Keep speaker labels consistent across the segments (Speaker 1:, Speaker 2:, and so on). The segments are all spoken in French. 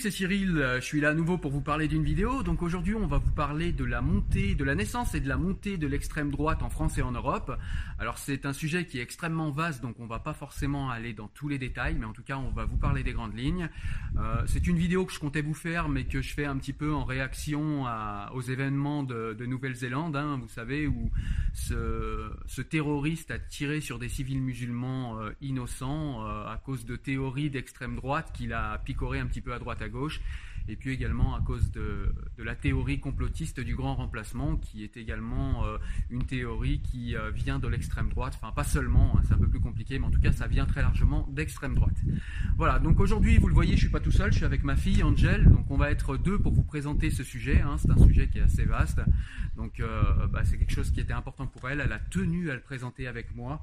Speaker 1: C'est Cyril, je suis là à nouveau pour vous parler d'une vidéo. Donc aujourd'hui, on va vous parler de la montée, de la naissance et de la montée de l'extrême droite en France et en Europe. Alors c'est un sujet qui est extrêmement vaste, donc on va pas forcément aller dans tous les détails, mais en tout cas, on va vous parler des grandes lignes. Euh, c'est une vidéo que je comptais vous faire, mais que je fais un petit peu en réaction aux événements de, de Nouvelle-Zélande, hein, vous savez, où ce, terroriste a tiré sur des civils musulmans euh, innocents euh, à cause de théories d'extrême droite qu'il a picoré un petit peu à droite à gauche, et puis également à cause de, la théorie complotiste du grand remplacement, qui est également euh, une théorie qui euh, vient de l'extrême droite, enfin pas seulement, hein, c'est un peu plus compliqué, mais en tout cas ça vient très largement d'extrême droite. Voilà, donc aujourd'hui, vous le voyez, je suis pas tout seul, je suis avec ma fille Angel, donc on va être deux pour vous présenter ce sujet, hein, c'est un sujet qui est assez vaste, donc euh, bah, c'est quelque chose qui était important pour elle, elle a tenu à le présenter avec moi.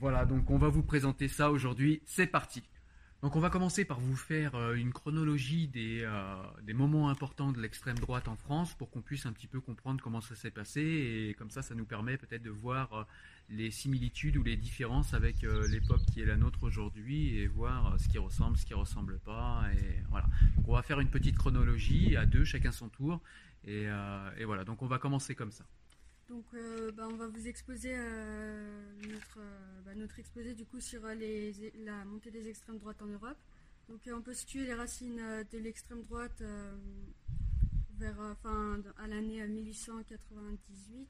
Speaker 1: Voilà, donc on va vous présenter ça aujourd'hui, c'est parti. Donc on va commencer par vous faire euh, une chronologie des, euh, des moments importants de l'extrême droite en France pour qu'on puisse un petit peu comprendre comment ça s'est passé et comme ça ça nous permet peut-être de voir euh, les similitudes ou les différences avec l'époque qui est la nôtre aujourd'hui et voir ce qui ressemble, ce qui ressemble pas et voilà. Donc on va faire une petite chronologie à deux, chacun son tour et voilà. Donc on va commencer comme ça.
Speaker 2: Donc, euh, bah, on va vous exposer euh, notre, euh, bah, notre exposé du coup sur la montée des extrêmes droites en Europe. Donc, on peut situer les racines de l'extrême droite vers, à l'année 1898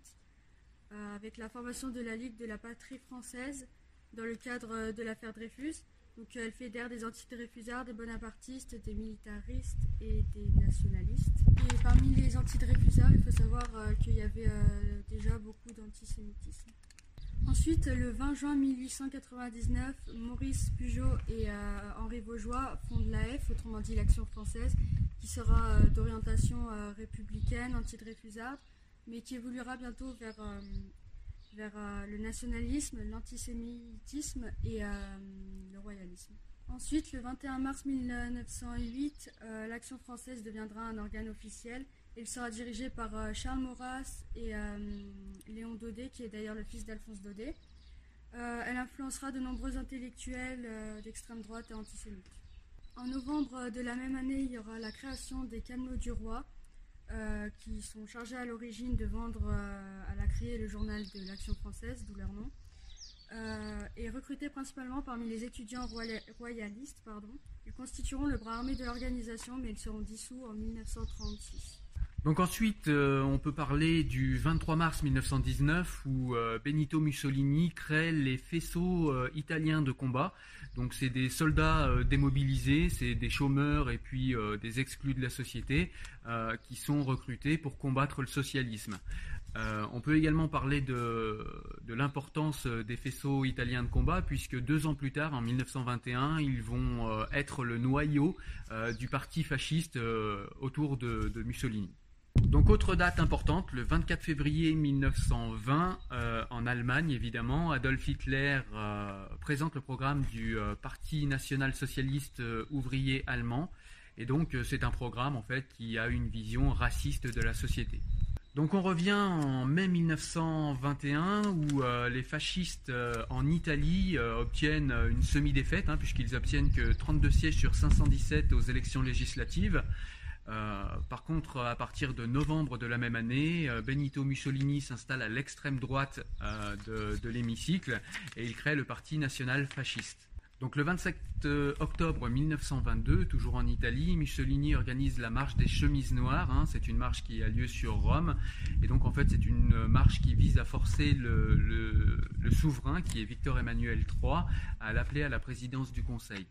Speaker 2: avec la formation de la Ligue de la patrie française dans le cadre de l'affaire Dreyfus. Donc, elle fédère des anti-dreyfusards, des bonapartistes, des militaristes et des nationalistes. Et parmi les anti-dreyfusards, il faut savoir euh, qu'il y avait euh, déjà beaucoup d'antisémitisme. Ensuite, le 20 juin 1899, Maurice Pugeot et euh, Henri Vaugeois fondent l'AF, autrement dit l'Action française, qui sera d'orientation républicaine, anti-dreyfusarde, mais qui évoluera bientôt vers vers euh, le nationalisme, l'antisémitisme et euh, le royalisme. Ensuite, le 21 mars 1908, euh, l'Action française deviendra un organe officiel. Il sera dirigé par Charles Maurras et Léon Daudet, qui est d'ailleurs le fils d'Alphonse Daudet. elle influencera de nombreux intellectuels d'extrême droite et antisémites. En novembre de la même année, il y aura la création des Camelots du Roi, euh, qui sont chargés à l'origine de vendre euh, à la criée le journal de l'Action française, d'où leur nom, euh, et recrutés principalement parmi les étudiants royalistes. Pardon. Ils constitueront le bras armé de l'organisation, mais ils seront dissous en 1936.
Speaker 1: Donc ensuite, euh, on peut parler du 23 mars 1919 où euh, Benito Mussolini crée les faisceaux euh, italiens de combat. Donc c'est des soldats démobilisés, c'est des chômeurs et puis des exclus de la société qui sont recrutés pour combattre le socialisme. On peut également parler de, l'importance des faisceaux italiens de combat, puisque deux ans plus tard, en 1921, ils vont être le noyau du parti fasciste autour de, Mussolini. Donc autre date importante, le 24 février 1920, en Allemagne évidemment, Adolf Hitler présente le programme du Parti national-socialiste ouvrier allemand. Et donc c'est un programme en fait qui a une vision raciste de la société. Donc on revient en mai 1921 où euh, les fascistes euh, en Italie euh, obtiennent une semi-défaite hein, puisqu'ils obtiennent que 32 sièges sur 517 aux élections législatives. Par contre, à partir de novembre de la même année, Benito Mussolini s'installe à l'extrême droite de l'hémicycle et il crée le Parti national fasciste. Donc le 27 euh, octobre 1922, toujours en Italie, Mussolini organise la marche des chemises noires. Hein. c'est une marche qui a lieu sur Rome. Et donc en fait c'est une marche qui vise à forcer le souverain, qui est Victor Emmanuel III, à l'appeler à la présidence du Conseil.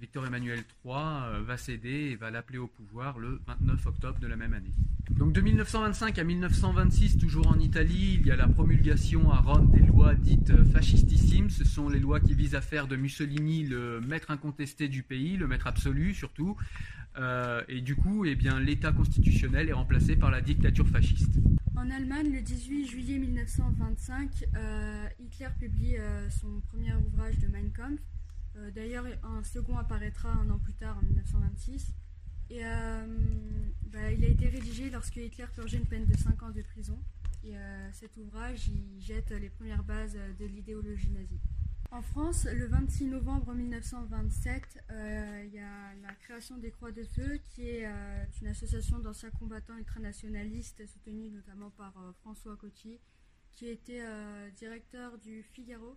Speaker 1: Victor Emmanuel III euh, va céder et va l'appeler au pouvoir le 29 octobre de la même année. Donc de 1925 à 1926, toujours en Italie, il y a la promulgation à Rome des lois dites fascistissimes. Ce sont les lois qui visent à faire de Mussolini le maître incontesté du pays, le maître absolu surtout. Euh, et du coup, eh bien, l'État constitutionnel est remplacé par la dictature fasciste.
Speaker 2: En Allemagne, le 18 juillet 1925, euh, Hitler publie son premier ouvrage de Mein Kampf. Euh, d'ailleurs, un second apparaîtra un an plus tard, en 1926. Et euh, bah, il a été rédigé lorsque Hitler purgeait une peine de 5 ans de prison. Et euh, cet ouvrage, il jette les premières bases de l'idéologie nazie. En France, le 26 novembre 1927, il y a la création des Croix de Feu, qui est une association d'anciens combattants ultranationalistes soutenue notamment par François Coty, qui était directeur du Figaro.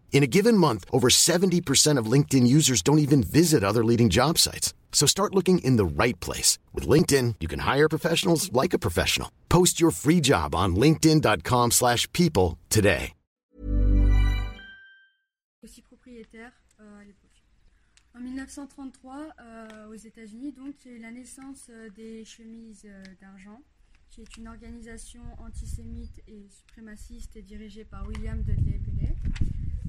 Speaker 3: In a given month, over 70% of LinkedIn users don't even visit other leading job sites. So start looking in the right place. With LinkedIn, you can hire professionals like a professional. Post your free job on linkedin.com slash people today.
Speaker 2: Aussi propriétaire euh, à l'époque. En 1933, euh, aux États-Unis, donc, il y a eu la naissance euh, des chemises euh, d'argent, qui est une organisation antisémite et suprémaciste dirigée par William Dudley Pellet.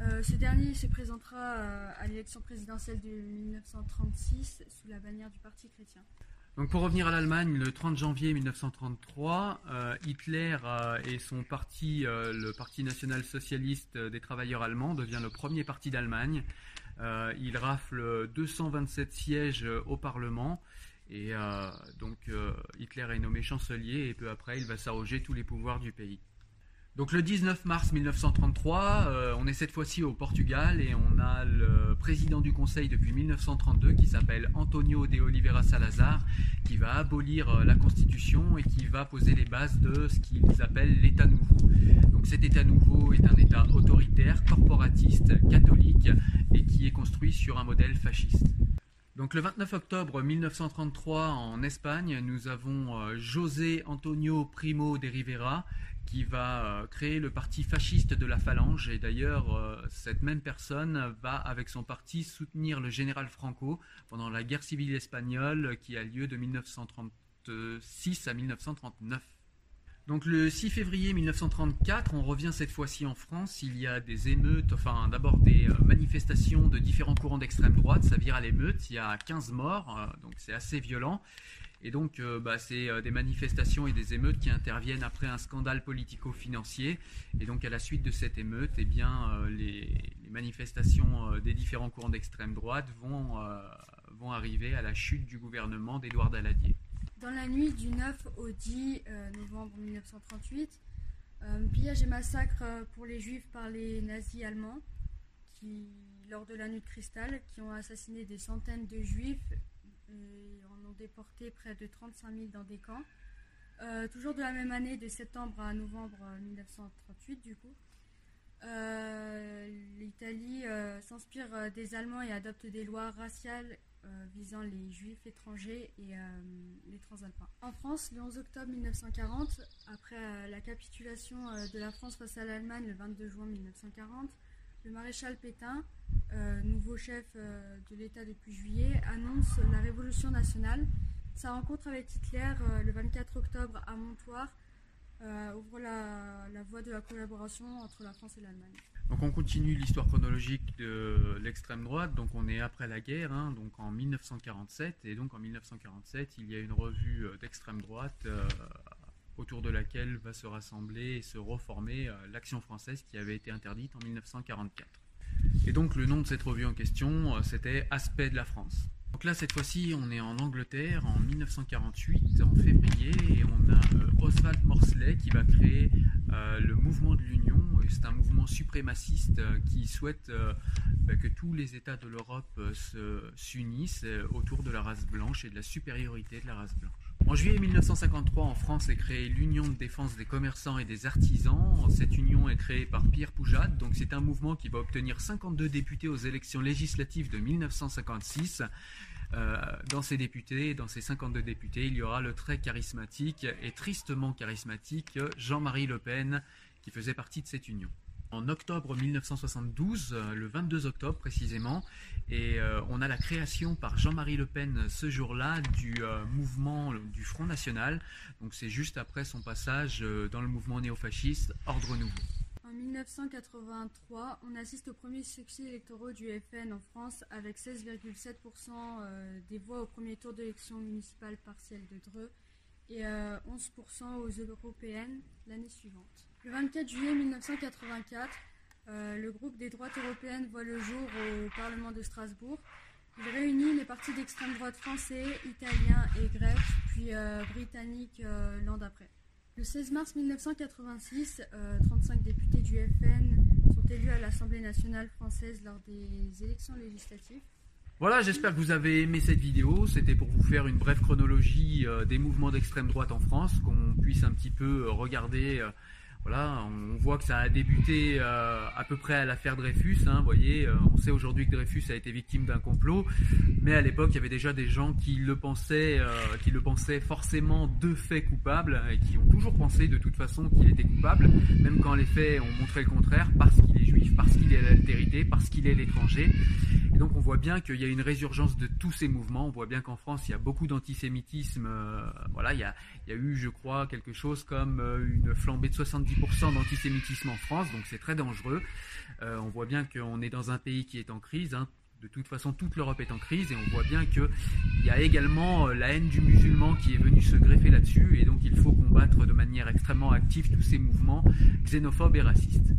Speaker 2: Euh, ce dernier se présentera euh, à l'élection présidentielle de 1936 sous la bannière du Parti chrétien.
Speaker 1: Donc pour revenir à l'Allemagne, le 30 janvier 1933, euh, Hitler et son parti, le Parti national-socialiste des travailleurs allemands, devient le premier parti d'Allemagne. il rafle 227 sièges au Parlement. Et donc Hitler est nommé chancelier et peu après il va s'arroger tous les pouvoirs du pays. Donc le 19 mars 1933, euh, on est cette fois-ci au Portugal et on a le président du Conseil depuis 1932 qui s'appelle Antonio de Oliveira Salazar qui va abolir euh, la Constitution et qui va poser les bases de ce qu'ils appellent l'État nouveau. Donc cet État nouveau est un État autoritaire, corporatiste, catholique et qui est construit sur un modèle fasciste. Donc le 29 octobre 1933 en Espagne, nous avons euh, José Antonio Primo de Rivera qui va euh, créer le parti fasciste de la Phalange. Et d'ailleurs, euh, cette même personne va, avec son parti, soutenir le général Franco pendant la guerre civile espagnole qui a lieu de 1936 à 1939. Donc le 6 février 1934, on revient cette fois-ci en France, il y a des émeutes, enfin d'abord des euh, manifestations de différents courants d'extrême droite, ça vire à l'émeute, il y a 15 morts, donc c'est assez violent. Et donc, euh, bah, c'est euh, des manifestations et des émeutes qui interviennent après un scandale politico-financier. Et donc, à la suite de cette émeute, eh bien, euh, les, manifestations des différents courants d'extrême droite vont, vont arriver à la chute du gouvernement d'Édouard Daladier.
Speaker 2: Dans la nuit du 9 au 10 novembre 1938, pillage et massacre pour les juifs par les nazis allemands qui, lors de la nuit de cristal, qui ont assassiné des centaines de juifs et en ont déporté près de 35 000 dans des camps. Euh, toujours de la même année, de septembre à novembre 1938 du coup, euh, l'Italie euh, s'inspire des Allemands et adopte des lois raciales visant les juifs étrangers et les transalpins. En France, le 11 octobre 1940, après la capitulation de la France face à l'Allemagne le 22 juin 1940, le maréchal Pétain, nouveau chef de l'État depuis juillet, annonce la révolution nationale sa rencontre avec Hitler euh, le 24 octobre à Montoire euh, ouvre la, voie de la collaboration entre la France et l'Allemagne.
Speaker 1: Donc on continue l'histoire chronologique de l'extrême droite, donc on est après la guerre, hein, donc en 1947, et donc en 1947 il y a une revue euh, d'extrême droite autour de laquelle va se rassembler et se reformer l'action française qui avait été interdite en 1944. Et donc le nom de cette revue en question, c'était Aspect de la France. Donc là, cette fois-ci, on est en Angleterre en 1948, en février, et on a euh, Oswald Morsley qui va créer euh, le mouvement de l'Union. C'est un mouvement suprémaciste euh, qui souhaite bah, que tous les États de l'Europe s'unissent autour de la race blanche et de la supériorité de la race blanche. En juillet 1953, en France est créée l'Union de défense des commerçants et des artisans. Cette union est créée par Pierre Poujade, donc c'est un mouvement qui va obtenir 52 députés aux élections législatives de 1956. Euh, dans ces députés, dans ces 52 députés, il y aura le très charismatique et tristement charismatique Jean-Marie Le Pen qui faisait partie de cette union en octobre 1972, euh, le 22 octobre précisément, et euh, on a la création par Jean-Marie Le Pen ce jour-là du euh, mouvement du Front National. Donc c'est juste après son passage dans le mouvement néofasciste Ordre Nouveau.
Speaker 2: En 1983, on assiste au premier succès électoraux du FN en France avec 16,7% des voix au premier tour d'élection municipale partielle de Dreux et 11% aux européennes l'année suivante. Le 24 juillet 1984, euh, le groupe des droites européennes voit le jour au Parlement de Strasbourg. Il réunit les partis d'extrême droite français, italiens et grecs, puis euh, britanniques euh, l'an d'après. Le 16 mars 1986, 35 députés du FN sont élus à l'Assemblée nationale française lors des élections législatives.
Speaker 1: Voilà, j'espère que vous avez aimé cette vidéo. C'était pour vous faire une brève chronologie des mouvements d'extrême droite en France, qu'on puisse un petit peu regarder voilà, on voit que ça a débuté euh, à peu près à l'affaire Dreyfus. Hein, voyez, euh, on sait aujourd'hui que Dreyfus a été victime d'un complot, mais à l'époque, il y avait déjà des gens qui le pensaient, euh, qui le pensaient forcément de fait coupable et qui ont toujours pensé de toute façon qu'il était coupable, même quand les faits ont montré le contraire, parce qu'il est juif, parce qu'il est l'altérité, parce qu'il est l'étranger. Donc, on voit bien qu'il y a une résurgence de tous ces mouvements. On voit bien qu'en France, il y a beaucoup d'antisémitisme. voilà, il y, a, eu, je crois, quelque chose comme une flambée de 70% d'antisémitisme en France, donc c'est très dangereux. Euh, on voit bien qu'on est dans un pays qui est en crise. Hein. De toute façon, toute l'Europe est en crise et on voit bien qu'il y a également euh, la haine du musulman qui est venue se greffer là-dessus et donc il faut combattre de manière extrêmement active tous ces mouvements xénophobes et racistes.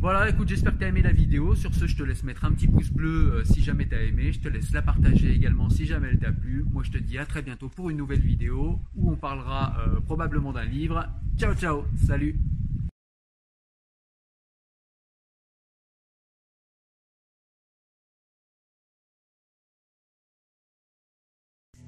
Speaker 1: Voilà, écoute, j'espère que tu as aimé la vidéo. Sur ce, je te laisse mettre un petit pouce bleu euh, si jamais tu as aimé. Je te laisse la partager également si jamais elle t'a plu. Moi, je te dis à très bientôt pour une nouvelle vidéo où on parlera probablement d'un livre. Ciao, ciao, salut